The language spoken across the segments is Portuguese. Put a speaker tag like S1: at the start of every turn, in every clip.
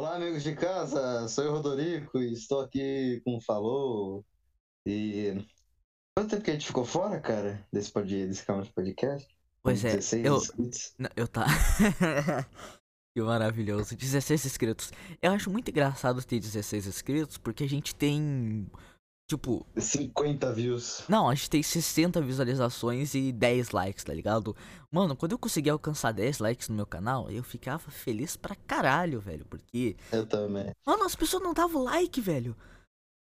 S1: Olá, amigos de casa, sou eu, Rodorico, e estou aqui com o Falou. E. Quanto tempo que a gente ficou fora, cara, desse, pod... desse canal de podcast?
S2: Pois é,
S1: 16
S2: eu.
S1: inscritos.
S2: Não, eu tá. que maravilhoso. 16 inscritos. Eu acho muito engraçado ter 16 inscritos porque a gente tem. Tipo,
S1: 50 views.
S2: não, a gente tem 60 visualizações e 10 likes, tá ligado? Mano, quando eu consegui alcançar 10 likes no meu canal, eu ficava feliz pra caralho, velho. Porque,
S1: Eu também.
S2: mano, as pessoas não davam like, velho.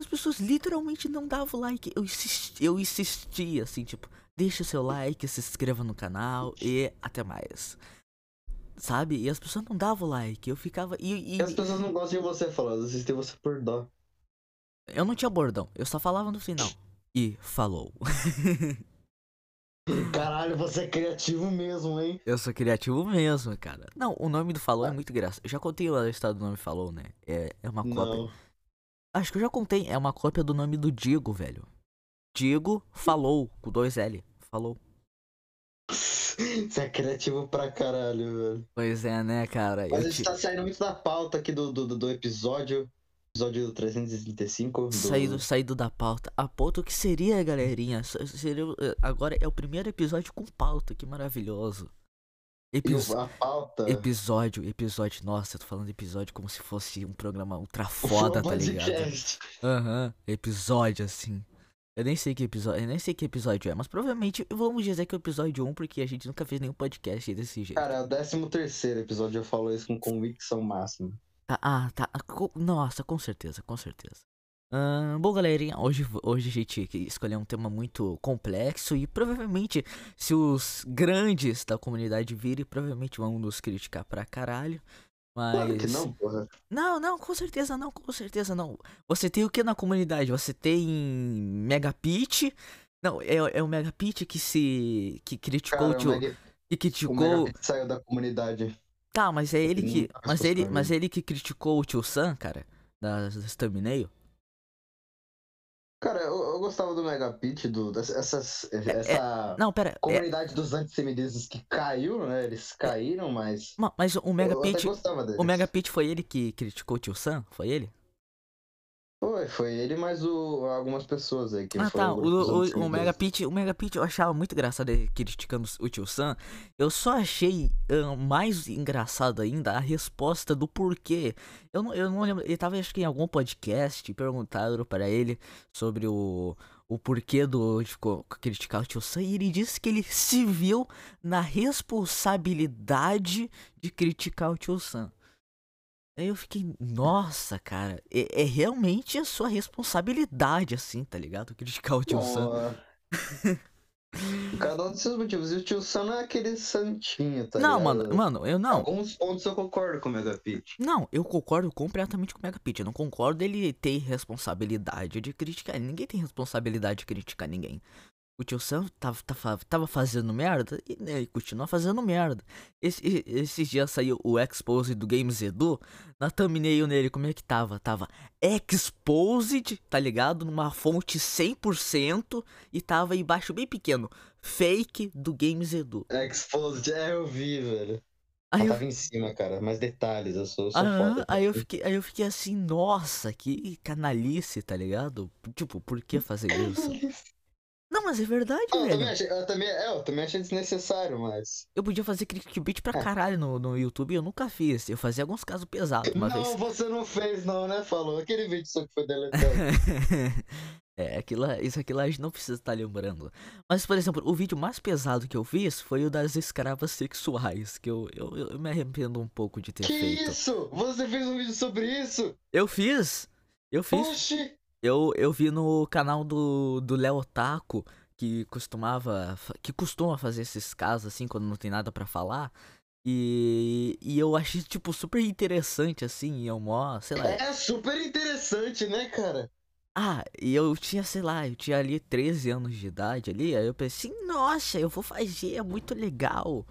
S2: As pessoas literalmente não davam like. Eu insisti, eu insisti assim, tipo, deixa o seu like, se inscreva no canal e até mais. Sabe? E as pessoas não davam like. Eu ficava. E, e-
S1: E as pessoas não gostam de você, elas assistem você por dó.
S2: Eu não tinha bordão, eu só falava no final. E falou.
S1: Caralho, você é criativo mesmo, hein?
S2: Eu sou criativo mesmo, cara. Não, o nome do Falou é muito engraçado. Eu já contei a história do nome Falou, né? É, é uma cópia.
S1: Não.
S2: Acho que eu já contei. É uma cópia do nome do Digo, velho. Digo Falou, com dois L. Falou.
S1: Você é criativo pra caralho, velho.
S2: Pois é, né, cara?
S1: Mas
S2: Eu
S1: a gente
S2: ti-
S1: tá saindo muito da pauta aqui do, do- do episódio. Episódio 335. Do...
S2: Saído, saído da pauta. A pauta o que seria, galerinha? Seria, eh, agora é o primeiro episódio com pauta, que maravilhoso. Epis-
S1: a pauta.
S2: Episódio, episódio. Nossa, eu tô falando episódio como se fosse um programa ultra foda, tá ligado? Aham, episódio assim. Eu nem sei que episódio, eu nem sei que episódio é, mas provavelmente vamos dizer que é o episódio 1 porque a gente nunca fez nenhum podcast desse jeito.
S1: Cara, é o 13 terceiro episódio, eu falo isso com convicção máxima.
S2: Tá, ah, tá. ah, Nossa, com certeza, com certeza. Bom, galerinha, hoje, hoje a gente escolheu um tema muito complexo e provavelmente, se os grandes da comunidade virem, provavelmente vão nos criticar pra caralho. Mas.
S1: Claro que não, porra.
S2: Não, não, com certeza não, com certeza não. Você tem o que na comunidade? Você tem Megapit. Não, é, é o Megapit que se. que criticou
S1: Cara,
S2: o
S1: o
S2: tio.
S1: Mega,
S2: Que
S1: o
S2: criticou.
S1: Megapix saiu da comunidade.
S2: Tá, mas é ele que.
S1: nunca
S2: Mas ele, mas ele que criticou o tio Sam, cara, das, das thumbnail.
S1: Cara, eu, eu gostava do Megapit, do, dessa, essas, essa
S2: Não, pera. É,
S1: comunidade dos antissemitismos que caiu, né? Eles caíram, mas.
S2: ma- mas o Megapit. O Megapit foi ele que criticou o tio Sam? Foi ele?
S1: Foi, foi ele mais o, algumas pessoas aí que
S2: Ah tá, o, o, o. Megapit, o Megapit eu achava muito engraçado ele criticando o tio Sam. Eu só achei ah, mais engraçado ainda a resposta do porquê. Eu não, eu não lembro, ele tava acho que em algum podcast, perguntaram para ele sobre o, o porquê do de criticar o tio Sam e ele disse que ele se viu na responsabilidade de criticar o tio Sam. Aí eu fiquei, nossa, cara, é, é realmente a sua responsabilidade, assim, tá ligado? Criticar o tio Sam.
S1: Cada um dos seus motivos. E o tio Sam não é aquele santinho, tá
S2: não,
S1: ligado?
S2: mano, mano, eu não.
S1: Alguns pontos eu concordo com o Megapit.
S2: Não, eu concordo completamente com o Megapit. Eu não concordo ele ter responsabilidade de criticar. Ninguém tem responsabilidade de criticar ninguém. O tio Sam tava, tava, tava fazendo merda e, né, continua fazendo merda. Esse, esses dias saiu o expose do Games Edu. Na thumbnail nele, como é que tava? Tava exposed, tá ligado? Numa fonte 100% e tava embaixo bem pequeno. Fake do Games Edu.
S1: Exposed, é, eu vi, velho.
S2: Aí eu
S1: tava em cima, cara. Mais detalhes, eu sou, eu sou
S2: Aham,
S1: foda.
S2: aí eu fiquei, aí eu fiquei assim, nossa, que canalice, tá ligado? Tipo, por que fazer isso? Não, mas é verdade,
S1: Ah, eu,
S2: velho.
S1: também achei, eu, também, é, eu também achei desnecessário, mas.
S2: Eu podia fazer clickbait pra
S1: É.
S2: caralho no, no YouTube, eu nunca fiz. Eu fazia alguns casos pesados uma
S1: não,
S2: vez.
S1: você não fez, não, né? Falou. Aquele vídeo só que foi deletado.
S2: é, aquilo, isso aqui lá a gente não precisa estar lembrando. Mas, por exemplo, o vídeo mais pesado que eu fiz foi o das escravas sexuais, que eu, eu, eu me arrependo um pouco de ter
S1: que
S2: feito.
S1: isso? Você fez um vídeo sobre isso?
S2: Eu fiz! Eu fiz!
S1: Oxi!
S2: Eu, eu vi no canal do, do Léo Taco, que costumava. que costuma fazer esses casos assim quando não tem nada pra falar. E, e eu achei, tipo, super interessante, assim, e eu mó, sei lá.
S1: É super interessante, né, cara?
S2: Ah, e eu tinha, sei lá, eu tinha ali 13 anos de idade ali, aí eu pensei, nossa, eu vou fazer, é muito legal.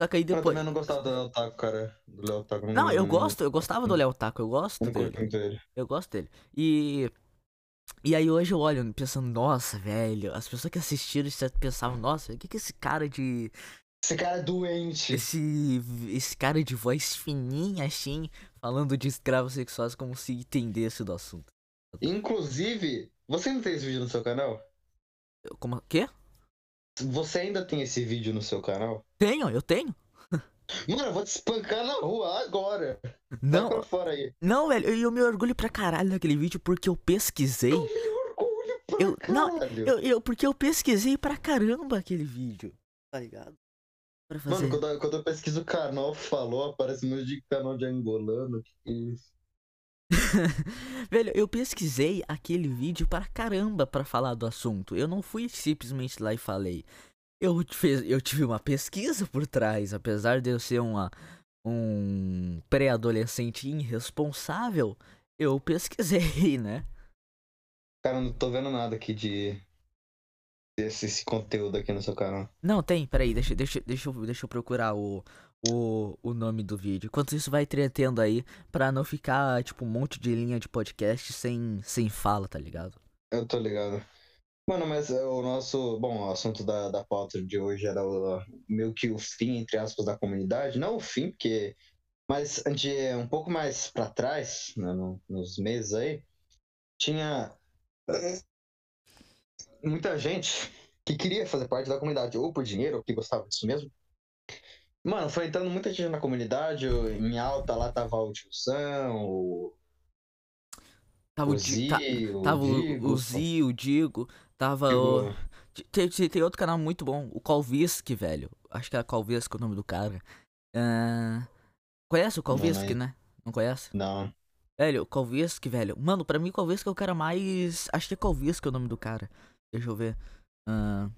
S2: Só que aí
S1: Eu
S2: depois.
S1: também não gostava do Léo Taco, cara. Do Léo Taco.
S2: Não, eu gosto, eu gostava do Léo Taco, eu gosto
S1: Não
S2: dele.
S1: curto muito ele.
S2: Eu gosto dele. E. E aí hoje eu olho pensando, nossa, velho, as pessoas que assistiram isso pensavam, nossa, o que que esse cara de.
S1: Esse cara é doente.
S2: Esse. Esse cara de voz fininha assim falando de escravos sexuais como se entendesse do assunto.
S1: Inclusive, você não tem esse vídeo no seu canal?
S2: Como quê?
S1: Você ainda tem esse vídeo no seu canal?
S2: Tenho, eu tenho.
S1: Mano, eu vou te espancar na rua agora.
S2: Não,
S1: pra fora aí.
S2: não, velho, eu, eu me orgulho pra caralho daquele vídeo porque eu pesquisei.
S1: Eu me orgulho pra
S2: Eu- não,
S1: caralho.
S2: Eu, eu, porque eu pesquisei pra caramba aquele vídeo. Tá ligado? Pra fazer.
S1: Mano, quando, eu- quando eu pesquiso o canal falou, aparece um monte de canal de angolano. Que isso.
S2: Velho, eu pesquisei aquele vídeo pra caramba pra falar do assunto. Eu não fui simplesmente lá e falei. Eu, fez, eu tive uma pesquisa por trás, apesar de eu ser uma, um pré-adolescente irresponsável, eu pesquisei, né?
S1: Cara, não tô vendo nada aqui de. Desse esse conteúdo aqui no seu canal.
S2: Não, tem, peraí, deixa, deixa, deixa, eu, deixa eu procurar o, o, o nome do vídeo. Enquanto isso, vai entretendo aí pra não ficar, tipo, um monte de linha de podcast sem, sem fala, tá ligado?
S1: Eu tô ligado. Mano, mas é, o nosso. Bom, o assunto da, da pauta de hoje era o, meio que o fim, entre aspas, da comunidade. Não o fim, porque. Mas de um pouco mais pra trás, né, no- nos meses aí, tinha eh, muita gente que queria fazer parte da comunidade, ou por dinheiro, ou que gostava disso mesmo. Mano, foi entrando muita gente na comunidade, em alta lá tava o Tio Sam, o,
S2: Tava
S1: o
S2: Di- tá-
S1: Zi, o
S2: o
S1: Digo,
S2: tava o. Tem, tem, tem outro canal muito bom, o Calvisky, velho. Acho que é Calvisky o nome do cara. Ah, conhece o Calvisky,
S1: não.
S2: né? Não conhece?
S1: Não.
S2: Velho, o Calvisky, velho. Mano, pra mim o Calvisky é o cara mais. Acho que é Calvisky o nome do cara. Deixa eu ver. Ah,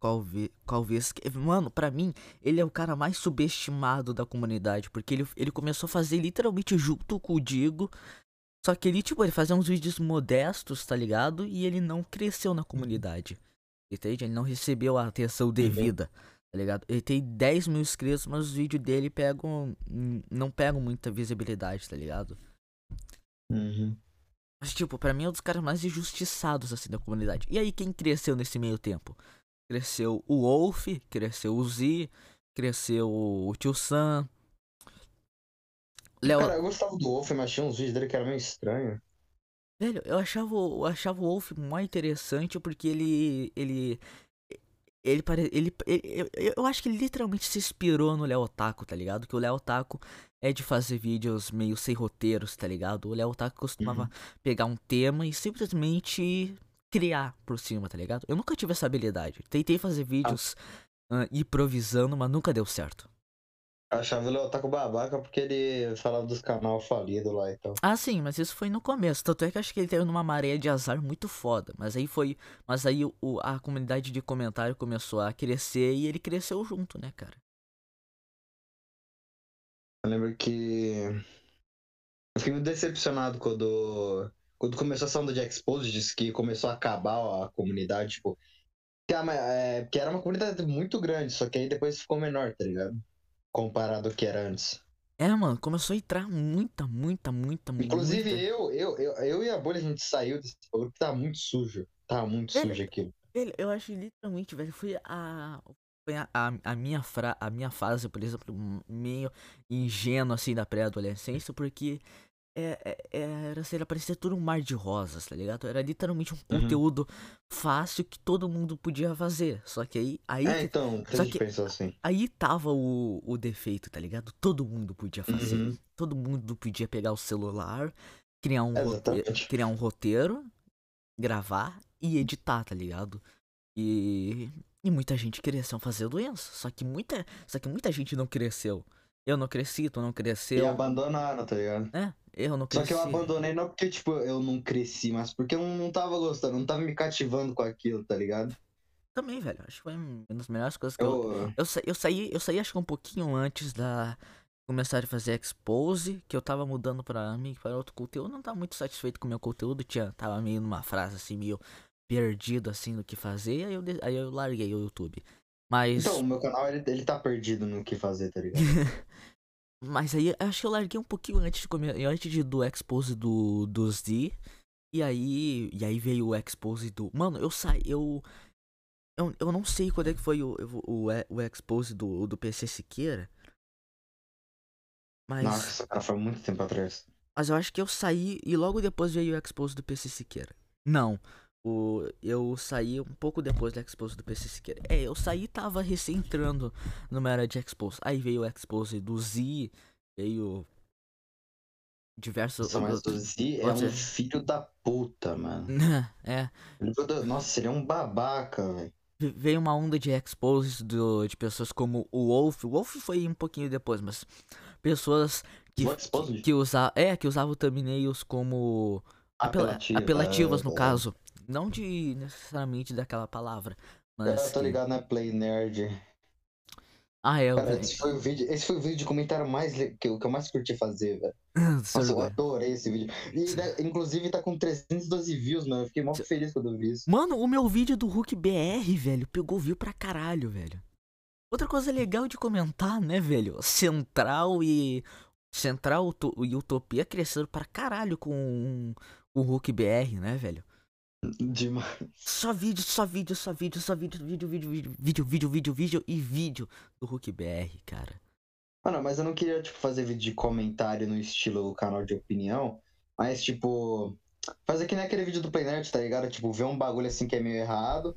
S2: Calvi... Mano, pra mim, ele é o cara mais subestimado da comunidade. Porque ele, ele começou a fazer literalmente junto com o Digo. Só que ele, tipo, ele fazia uns vídeos modestos, tá ligado? E ele não cresceu na comunidade. Entende? Ele não recebeu a atenção devida, tá ligado? Ele tem 10 mil inscritos, mas os vídeos dele pegam. hum, não pegam muita visibilidade, tá ligado?
S1: Uhum.
S2: Mas, tipo, pra mim é um dos caras mais injustiçados, assim, da comunidade. E aí, quem cresceu nesse meio tempo? Cresceu o Wolf, cresceu o Z, cresceu o Tio Sam. Léo,
S1: Cara, eu gostava do Wolf, mas tinha uns vídeos dele que era meio estranho.
S2: velho, eu achava, o- eu achava o Wolf mais interessante porque ele. Ele. Ele, pare... ele, ele eu, eu- acho que ele literalmente se inspirou no Léo Otaku, tá ligado? Que o Léo Otaku é de fazer vídeos meio sem roteiros, tá ligado? O Léo Otaku costumava
S1: Uhum.
S2: pegar um tema e simplesmente criar por cima, tá ligado? Eu nunca tive essa habilidade. Tentei fazer vídeos ah, improvisando, mas nunca deu certo.
S1: Eu achava ele otaku babaca porque ele falava dos canal falidos lá e tal.
S2: Ah, sim, mas isso foi no começo. Tanto é que acho que ele teve numa maré de azar muito foda. Mas aí foi. Mas aí o, a comunidade de comentário começou a crescer e ele cresceu junto, né, cara?
S1: Eu lembro que. Eu fiquei muito decepcionado quando. Quando começou a ação do Jack Exposed, que começou a acabar a comunidade, tipo. A é, que era uma comunidade muito grande, só que aí depois ficou menor, tá ligado? Comparado ao que era antes.
S2: É, mano, começou a entrar muita, muita, muita,
S1: Inclusive,
S2: muita.
S1: eu, eu, eu, eu e a bolha, a gente saiu desse bagulho porque tava muito sujo. Tava muito
S2: Velho,
S1: sujo aquilo.
S2: Velho, eu acho que literalmente, velho, foi a. Foi a, a, a minha fra, a minha fase, por exemplo, meio ingênua assim da pré-adolescência, porque é, é- era, sei lá, parecia tudo um mar de rosas, tá ligado? Era literalmente um
S1: Uhum.
S2: conteúdo fácil que todo mundo podia fazer. Só que aí, aí,
S1: É, então,
S2: só que-
S1: pensou assim.
S2: aí tava o, o defeito, tá ligado? Todo mundo podia fazer.
S1: Uhum.
S2: Todo mundo podia pegar o celular, criar um, roteiro, criar um roteiro, gravar e editar, tá ligado? E, e muita gente cresceu fazendo isso. Só que muita, só que muita gente não cresceu. Eu não cresci, tu não
S1: E
S2: cresceu.
S1: abandonaram, tá ligado?
S2: É, eu não
S1: Só que eu abandonei não porque, tipo, eu não cresci, mas porque eu não tava gostando, não tava me cativando com aquilo, tá ligado?
S2: Também, velho. Acho que foi uma das melhores coisas que eu,
S1: Eu,
S2: Eu, sa eu saí, eu saí acho que um pouquinho antes da começar a fazer expose, que eu tava mudando pra mim para outro conteúdo, eu não tava muito satisfeito com o meu conteúdo, tinha tava meio numa frase assim meio perdido assim no que fazer, aí eu aí eu larguei o YouTube. Mas
S1: Então, o meu canal, ele, ele tá perdido no que fazer, tá ligado?
S2: mas aí acho que eu larguei um pouquinho antes de comer, antes de, do expose do do Z. E aí, e aí veio o expose do. Mano, eu saí, eu eu, eu não sei quando é que foi o, o, o, o expose do, do PC Siqueira. Mas,
S1: Nossa, foi muito tempo atrás.
S2: mas eu acho que eu saí e logo depois veio o expose do PC Siqueira. Não. O, eu saí um pouco depois do expose do PC Siqueira. É, eu saí e tava recém entrando numa era de expose. Aí veio o expose do Z, veio diversos.
S1: Nossa, mas o Z é um filho da puta, mano.
S2: é,
S1: Nossa, é um babaca, velho.
S2: ve- veio uma onda de exposes do, de pessoas como o Wolf. O Wolf foi um pouquinho depois, mas pessoas que,
S1: O Exposed?
S2: que, usa, é, que usavam thumbnails como apela-
S1: Apelativa,
S2: apelativas, no
S1: é.
S2: caso. Não de necessariamente daquela palavra. Mas
S1: eu tô
S2: que-
S1: ligado na Play Nerd.
S2: Ah, é,
S1: Cara, esse foi o vídeo, esse foi o vídeo de comentário mais que, eu- que eu mais curti fazer, velho. Nossa, eu adorei esse vídeo. E, né, inclusive, tá com 312 views, mano. Eu fiquei mó feliz quando eu vi isso.
S2: Mano, o meu vídeo do Hulk BR, velho, pegou view pra caralho, velho. Outra coisa legal de comentar, né, velho? Central e. Central e Utopia cresceram pra caralho com o Hulk BR, né, velho?
S1: Demais.
S2: Só vídeo, só vídeo, só vídeo, só vídeo, vídeo, vídeo, vídeo, vídeo, vídeo, vídeo, vídeo e vídeo do Hulk BR, cara.
S1: Mano, mas eu não queria, tipo, fazer vídeo de comentário no estilo canal de opinião. Mas, tipo, fazer que nem aquele vídeo do Play Nerd, tá ligado? Tipo, ver um bagulho assim que é meio errado.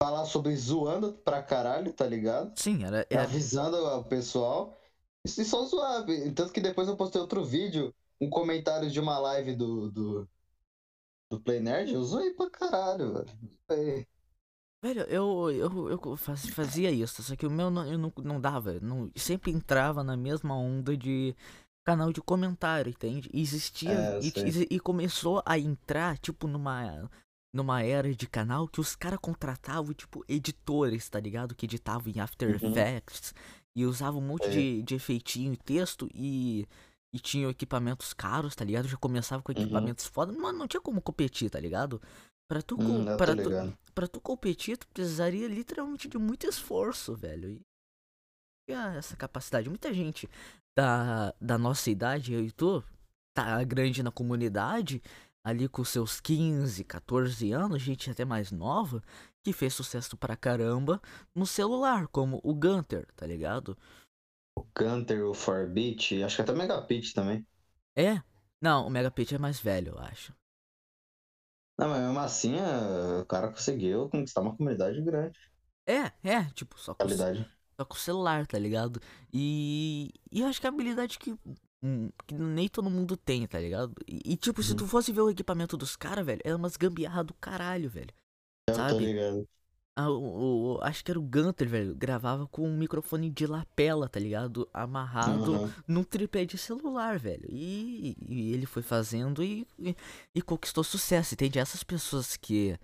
S1: Falar sobre zoando pra caralho, tá ligado?
S2: Sim, era. Era...
S1: avisando o pessoal. E só suave. Tanto que depois eu postei outro vídeo, um comentário de uma live do, do, do Play Nerd. Eu zoei pra caralho, velho. Zoei.
S2: Velho, eu, eu, eu faz- fazia isso, só que o meu não, eu não, não dava, não, sempre entrava na mesma onda de canal de comentário, entende? E existia,
S1: É,
S2: e, e- e começou a entrar, tipo, numa, numa era de canal que os caras contratavam, tipo, editores, tá ligado? Que editavam em After
S1: Uhum.
S2: Effects e usavam um monte
S1: É.
S2: de, de efeitinho e texto e, e tinham equipamentos caros, tá ligado? Já começava com
S1: Uhum.
S2: equipamentos foda, mano, não tinha como competir, tá ligado? Pra tu,
S1: Hum,
S2: pra tu, pra tu competir, tu precisaria literalmente de muito esforço, velho. E essa capacidade. Muita gente da, da nossa idade, eu e tu, tá grande na comunidade, ali com seus 15, 14 anos, gente até mais nova, que fez sucesso pra caramba no celular, como o Gunter, tá ligado?
S1: O Gunter, o Forbit, acho que até o Megapit também.
S2: É? Não, o Megapit é mais velho, eu acho.
S1: Não, mas mesmo assim, é, o cara conseguiu conquistar uma comunidade grande.
S2: É, é, tipo, só com, só com o celular, tá ligado? E, e eu acho que é a habilidade que, hum, que nem todo mundo tem, tá ligado? E, e, tipo, se
S1: Uhum.
S2: tu fosse ver o equipamento dos caras, velho, é umas gambiarra do caralho, velho.
S1: Eu tô
S2: Sabe?
S1: ligado.
S2: Ah, o, o- acho que era o Gunter, velho, gravava com um microfone de lapela, tá ligado? Amarrado
S1: Aham.
S2: num tripé de celular, velho. E, e ele foi fazendo e, e, e conquistou sucesso, entende? Essas pessoas que.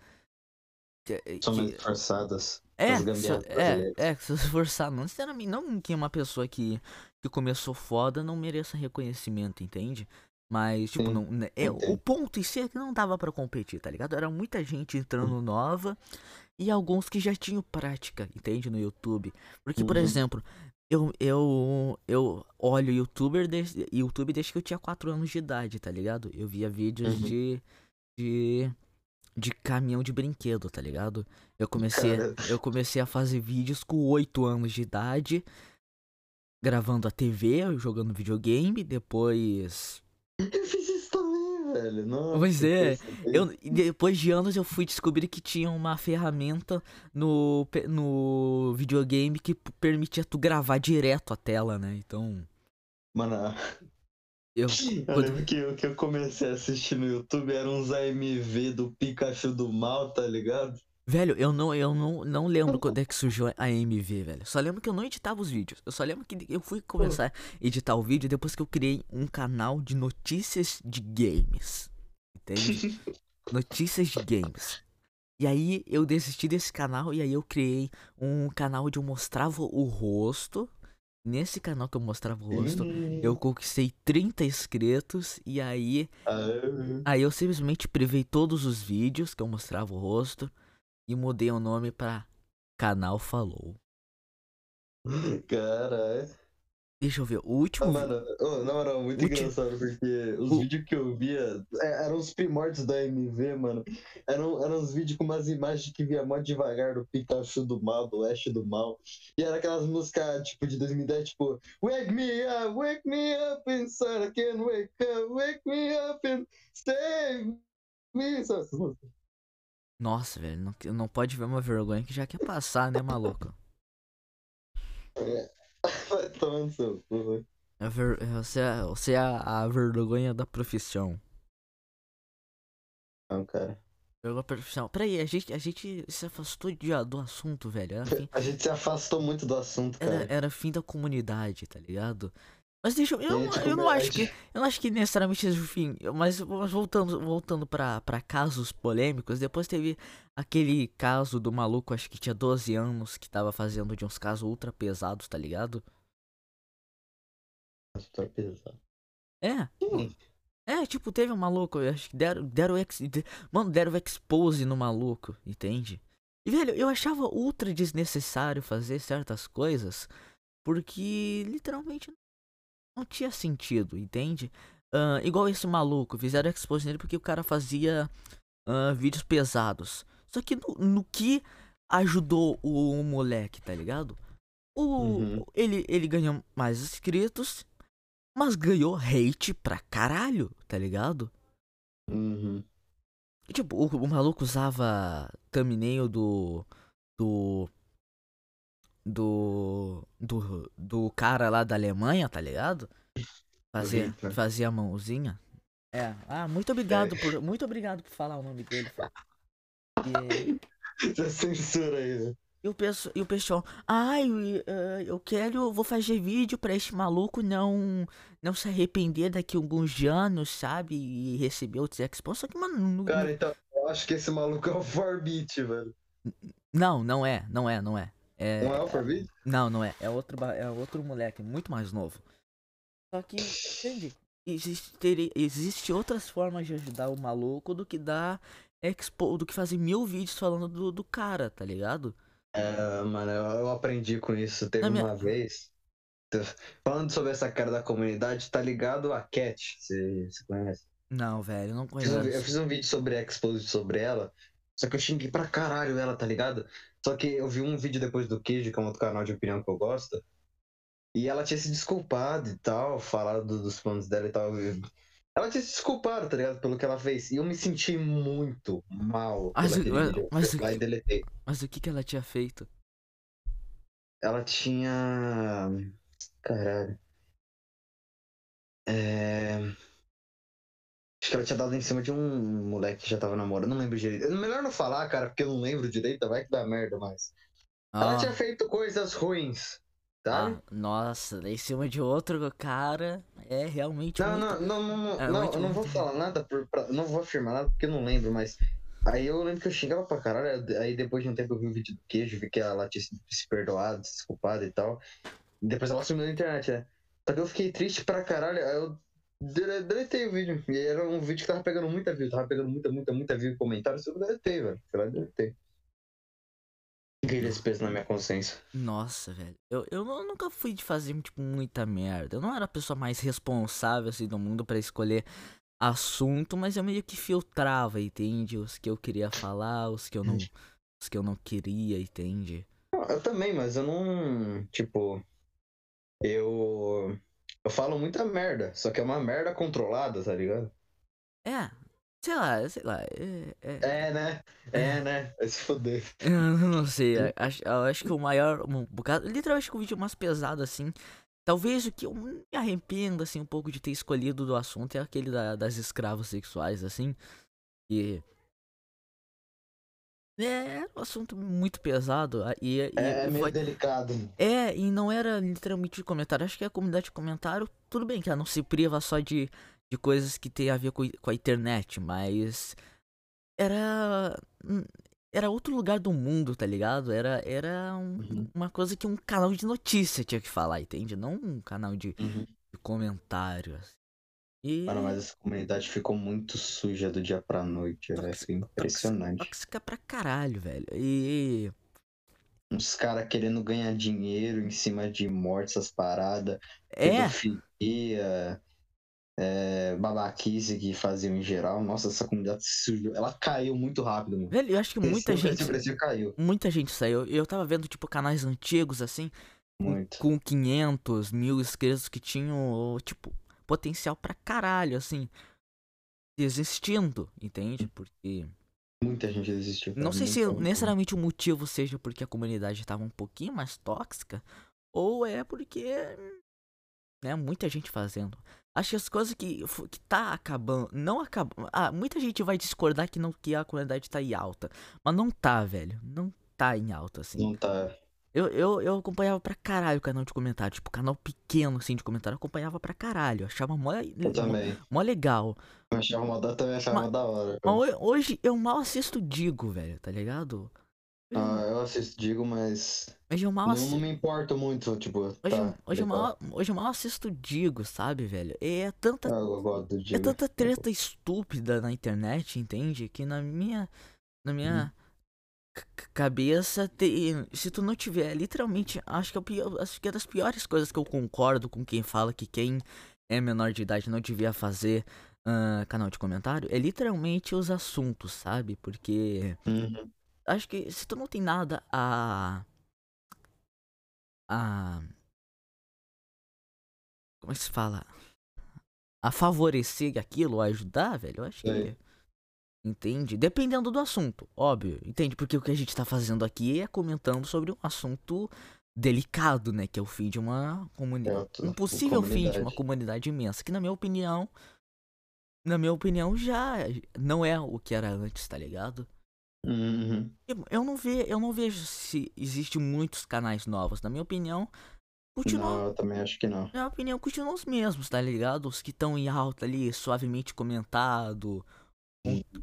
S2: que,
S1: São
S2: que-
S1: forçadas.
S2: é, se,
S1: gambiarras
S2: é,
S1: brasileiras.
S2: é, que se esforçar, não sinceramente, não que uma pessoa que, que começou foda não mereça reconhecimento, entende? Mas, tipo,
S1: Sim,
S2: não, né, é, o ponto em si é que não dava pra competir, tá ligado? Era muita gente entrando nova e alguns que já tinham prática, entende? No YouTube. Porque, por
S1: Uhum.
S2: exemplo, eu, eu, eu olho youtuber desde, YouTube desde que eu tinha 4 anos de idade, tá ligado? Eu via vídeos
S1: Uhum.
S2: de, de, de caminhão de brinquedo, tá ligado? Eu comecei,
S1: Cara.
S2: eu comecei a fazer vídeos com 8 anos de idade, gravando a TV, jogando videogame, depois.
S1: Eu fiz velho. Nossa,
S2: Pois é, Eu, depois de anos eu fui descobrir que tinha uma ferramenta no, no videogame que permitia tu gravar direto a tela, né? Então.
S1: Mano,
S2: Eu.
S1: eu
S2: quando-
S1: lembro que o que eu comecei a assistir no YouTube eram uns AMV do Pikachu do mal, tá ligado?
S2: Velho, eu não, eu não, não lembro quando é que surgiu a AMV, velho. Só lembro que eu não editava os vídeos. Eu só lembro que eu fui começar a editar o vídeo depois que eu criei um canal de notícias de games. Entende? notícias de games. E aí eu desisti desse canal e aí eu criei um canal onde eu mostrava o rosto. Nesse canal que eu mostrava o rosto, eu conquistei 30 inscritos e aí
S1: Ah,
S2: Aí eu simplesmente privei todos os vídeos que eu mostrava o rosto e mudei o nome pra Canal Falou.
S1: Caralho.
S2: Deixa eu ver. O
S1: Ah,
S2: último.
S1: mano, oh, na moral, muito
S2: Último-
S1: engraçado, porque os
S2: O-
S1: vídeos que eu via é, eram os primórdios da MV, mano. Eram, eram uns vídeos com umas imagens que via mó devagar do Pikachu do mal, do Ash do mal. E era aquelas músicas, tipo, de 2010, tipo, Wake me up, wake me up inside, I can't wake up, wake me up and save me. Sabe essas músicas?
S2: Nossa, velho. Não, não pode ver uma vergonha que já quer passar, né, maluco?
S1: Vai tomando seu cu.
S2: É é- Você é, você é a, a vergonha da profissão.
S1: Não, cara.
S2: Vergonha da profissão. Peraí, a gente, a gente se afastou de- do assunto, velho. Era fim,
S1: A gente se afastou muito do assunto,
S2: era,
S1: cara.
S2: era fim da comunidade, tá ligado? Mas deixa eu. Eu, eu não acho que. Eu não acho que necessariamente seja o fim. Mas, mas voltando, voltando pra, pra casos polêmicos, depois teve aquele caso do maluco, acho que tinha 12 anos, que tava fazendo de uns casos ultra pesados, tá ligado?
S1: Tá pesado.
S2: É.
S1: Sim.
S2: É, tipo, teve um maluco, acho que deram, deram ex, de- mano, deram expose no maluco, entende? E, velho, eu achava ultra desnecessário fazer certas coisas, porque literalmente não tinha sentido, entende? Ah, igual esse maluco, fizeram expose nele porque o cara fazia ah, vídeos pesados. Só que no, no que ajudou o, moleque, tá ligado? O,
S1: Uhum.
S2: ele, ele ganhou mais inscritos, mas ganhou hate pra caralho, tá ligado?
S1: Uhum.
S2: E, tipo, o, o maluco usava thumbnail do. Do. Do. Do, do cara lá da Alemanha, tá ligado? Fazia,
S1: Hitler.
S2: fazia a mãozinha. É. Ah, muito obrigado por. Muito obrigado por falar o nome dele. E,
S1: Já censura aí, né?
S2: e o, e o pessoal. Ai, eh, eu quero. Eu vou fazer vídeo pra esse maluco não. Não se arrepender daqui a alguns anos, sabe? E receber outros expos. Só que, mano. não-
S1: Cara, então, eu acho que esse maluco é o Forbit, velho.
S2: Não, não é, não é, não é. É,
S1: Não é o Forbit?
S2: Não, não é. É outro, é outro moleque, muito mais novo. Só que, entende? Existe, existe outras formas de ajudar o maluco do que dar expo, do que fazer mil vídeos falando do, do cara, tá ligado?
S1: É, mano, eu, eu aprendi com isso. Teve
S2: minha-
S1: uma vez. Falando sobre essa cara da comunidade, tá ligado a Cat? Você você conhece?
S2: Não, velho, não
S1: Fiz um vi- eu
S2: conheço.
S1: fiz um vídeo sobre a Expose sobre ela. Só que eu xinguei pra caralho ela, tá ligado? Só que eu vi um vídeo depois do Queijo, que é um outro canal de opinião que eu gosto. E ela tinha se desculpado e tal, falado dos planos dela e tal. Ela tinha se desculpado, tá ligado? Pelo que ela fez. E eu me senti muito mal.
S2: Mas o- mas- o que-. Mas o que que ela tinha feito?
S1: Ela tinha. Caralho. É. Acho que ela tinha dado em cima de um moleque que já tava namorando, não lembro direito. Melhor não falar, cara, porque eu não lembro direito, vai que dá merda, mas. Ela
S2: Ah,
S1: tinha feito coisas ruins, sabe?
S2: ah, nossa, em cima de outro cara é realmente
S1: não,
S2: muito...
S1: não, não, não, não,
S2: é
S1: não,
S2: muito,
S1: eu não vou
S2: muito-
S1: falar nada, por, pra- não vou afirmar nada porque eu não lembro, mas. Aí eu lembro que eu xingava pra caralho, aí depois de um tempo eu vi o vídeo do queijo, vi que ela tinha se perdoado, se desculpado e tal. E depois ela sumiu na internet, né? Só que eu fiquei triste pra caralho, aí eu deletei o vídeo. E era um vídeo que tava pegando muita view, tava pegando muita, muita, muita view e comentários, eu deletei, velho. Fui lá e deletei. Fiquei esse peso na minha consciência.
S2: Nossa, velho. Eu, eu nu- nunca fui de fazer, tipo, muita merda. Eu não era a pessoa mais responsável, assim, do mundo pra escolher assunto, mas eu meio que filtrava, entende? Os que eu queria falar, os que eu não, os que eu não queria, entende?
S1: Eu também, mas eu não. Tipo. Eu. Eu falo muita merda, só que é uma merda controlada, tá ligado?
S2: É, sei lá, sei lá. É, é-
S1: É, né? É, né? Vai se foder.
S2: eu não sei, a- acho, eu acho que o maior um bocado, literalmente com o vídeo mais pesado, assim. Talvez o que eu me arrependo, assim, um pouco de ter escolhido do assunto é aquele da- das escravos sexuais, assim. E. É um assunto muito pesado. E, e
S1: É, é meio
S2: foi-
S1: delicado.
S2: é, e não era literalmente de comentário. Acho que a comunidade de comentário, tudo bem que ela não se priva só de, de coisas que tem a ver com, com a internet, mas era. hum, Era outro lugar do mundo, tá ligado? Era, era um-
S1: Uhum.
S2: uma coisa que um canal de notícia tinha que falar, entende? Não um canal de,
S1: Uhum.
S2: de comentário. E.
S1: Mano, mas essa comunidade ficou muito suja do dia pra noite, velho.
S2: Tóxica-
S1: Foi impressionante.
S2: Tóxica pra caralho, velho. E.
S1: uns caras querendo ganhar dinheiro em cima de mortes, essas paradas.
S2: É,
S1: Pedofilia, é, babaquice que faziam em geral. Nossa, essa comunidade surgiu. Ela caiu muito rápido, mano.
S2: velho, eu acho que muita gente.
S1: cresceu, caiu.
S2: Muita gente saiu. Eu tava vendo, tipo, canais antigos, assim,
S1: Muito.
S2: com 500 mil inscritos que tinham, tipo, potencial pra caralho, assim, existindo, entende? Porque.
S1: Muita gente desistiu.
S2: Não sei se
S1: muita, muita.
S2: necessariamente o motivo seja porque a comunidade tava um pouquinho mais tóxica, ou é porque. Né, muita gente fazendo. Acho que as coisas que, que tá acabando. Não acabando. Ah, muita gente vai discordar que, não, que a comunidade tá em alta. Mas não tá, velho. Não tá em alta, assim.
S1: Não tá.
S2: Eu, eu, eu acompanhava pra caralho o canal de comentário. Tipo, canal pequeno, assim, de comentário. Eu acompanhava pra caralho. Eu achava mó,
S1: Eu também.
S2: mó legal.
S1: Eu achava uma da também achava
S2: Mas-
S1: da hora.
S2: Mas ho- hoje eu mal assisto Digo, velho, tá ligado?
S1: Ah, eu assisto, digo, mas.
S2: hoje eu mal
S1: Não,
S2: assisto.
S1: não me importo muito, tipo.
S2: Hoje,
S1: tá,
S2: hoje, eu mal, hoje eu mal assisto Digo, sabe, velho? E é tanta,
S1: Ah, Eu gosto do
S2: é tanta treta estúpida na internet, entende? Que na minha. Na minha.
S1: Uhum.
S2: Cabeça, tem, se tu não tiver, literalmente, acho que, é pior, acho que é das piores coisas que eu concordo com quem fala que quem é menor de idade não devia fazer ah, canal de comentário, é literalmente os assuntos, sabe? Porque
S1: Uhum.
S2: acho que se tu não tem nada a. a. Como é que se fala? A favorecer aquilo, a ajudar, velho, eu acho que. Entende? Dependendo do assunto, óbvio. Entende? Porque o que a gente tá fazendo aqui é comentando sobre um assunto delicado, né? Que é o fim de uma comunidade. Um possível fim de uma
S1: comunidade.
S2: comunidade imensa. Que na minha opinião. Na minha opinião, já não é o que era antes, tá ligado?
S1: Uhum.
S2: Eu, eu não ve, eu não vejo se existe muitos canais novos. Na minha opinião, continuam.
S1: Não, eu também acho que não.
S2: Na minha opinião, continuam os mesmos, tá ligado? Os que estão em alta ali, suavemente comentado,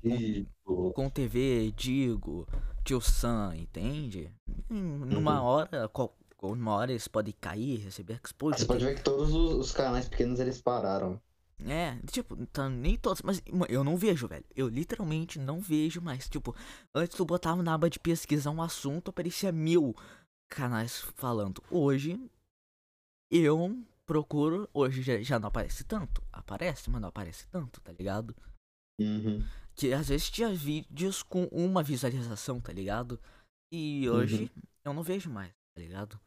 S1: E, o-
S2: com TV, digo, tio Sam, entende? Numa
S1: Uhum.
S2: hora, qual, numa hora eles podem cair, receber exposure.
S1: Você pode ver que todos os, os canais pequenos eles pararam.
S2: É, tipo, tá, nem todos, mas eu não vejo, velho. Eu literalmente não vejo mais. Tipo, antes tu botava na aba de pesquisar um assunto, aparecia mil canais falando. Hoje, eu procuro, hoje já, já não aparece tanto. Aparece, mas não aparece tanto, tá ligado?
S1: Uhum.
S2: Que às vezes tinha vídeos com uma visualização, tá ligado? E hoje eu não vejo mais, tá ligado?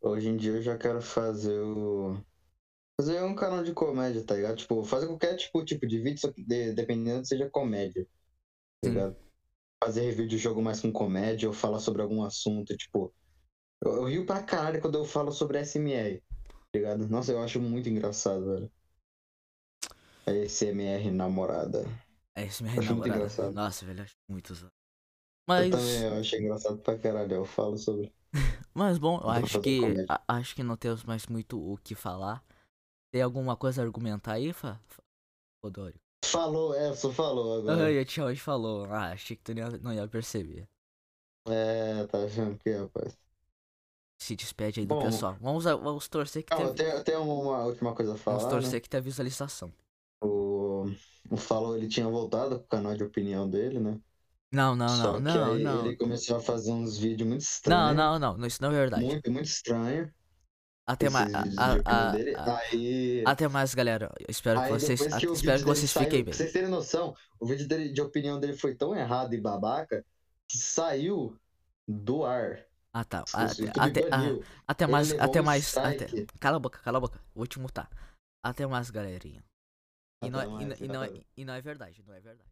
S1: Hoje em dia eu já quero fazer o. Fazer um canal de comédia, tá ligado? Tipo, fazer qualquer tipo, tipo de vídeo, só que de- dependendo seja comédia. Tá
S2: Sim.
S1: ligado? Fazer review de jogo mais com comédia ou falar sobre algum assunto, tipo. Eu, eu rio pra caralho quando eu falo sobre SMR. Tá ligado? Nossa, eu acho muito engraçado, velho. A SMR namorada.
S2: É meu
S1: Acho muito
S2: namorado.
S1: engraçado.
S2: Nossa, velho, acho muito.
S1: Eu
S2: Mas,
S1: também eu acho engraçado pra caralho. Eu falo sobre.
S2: mas bom, eu acho que a- acho que não temos mais muito o que falar. Tem alguma coisa a argumentar aí, Fa? Rodório?
S1: Falou, é, só falou agora.
S2: Ai, a tia hoje falou. Ah, achei que tu não ia, não ia perceber.
S1: É, tá achando que, rapaz.
S2: Se despede aí do
S1: Bom.
S2: pessoal. Vamos, a- vamos torcer que
S1: Não, eu
S2: teve,
S1: tenho, eu tenho uma última coisa a
S2: vamos
S1: falar. né?
S2: torcer que tenha visualização.
S1: O, o Falou, ele tinha voltado com o canal de opinião dele, né?
S2: Não, não,
S1: Só
S2: não,
S1: que
S2: não,
S1: aí
S2: não.
S1: ele começou a fazer uns vídeos muito estranhos.
S2: não, não, não, isso não é verdade.
S1: Muito, muito estranho.
S2: Até mais.
S1: vídeos de
S2: a- a-
S1: dele.
S2: a-
S1: Aí,
S2: Até mais, galera. Eu Espero que
S1: aí
S2: vocês,
S1: depois que
S2: espero que vocês
S1: saiu,
S2: fiquem
S1: pra
S2: bem.
S1: vocês terem noção, o vídeo dele de opinião dele foi tão errado e babaca que saiu do ar.
S2: Ah, tá. Até, até, ah, mais, até mais, até, cala a boca, cala a boca. Vou te mutar. Até mais, galerinha. E
S1: Até
S2: não, é- e, não- e não, é- e não é verdade, não é verdade.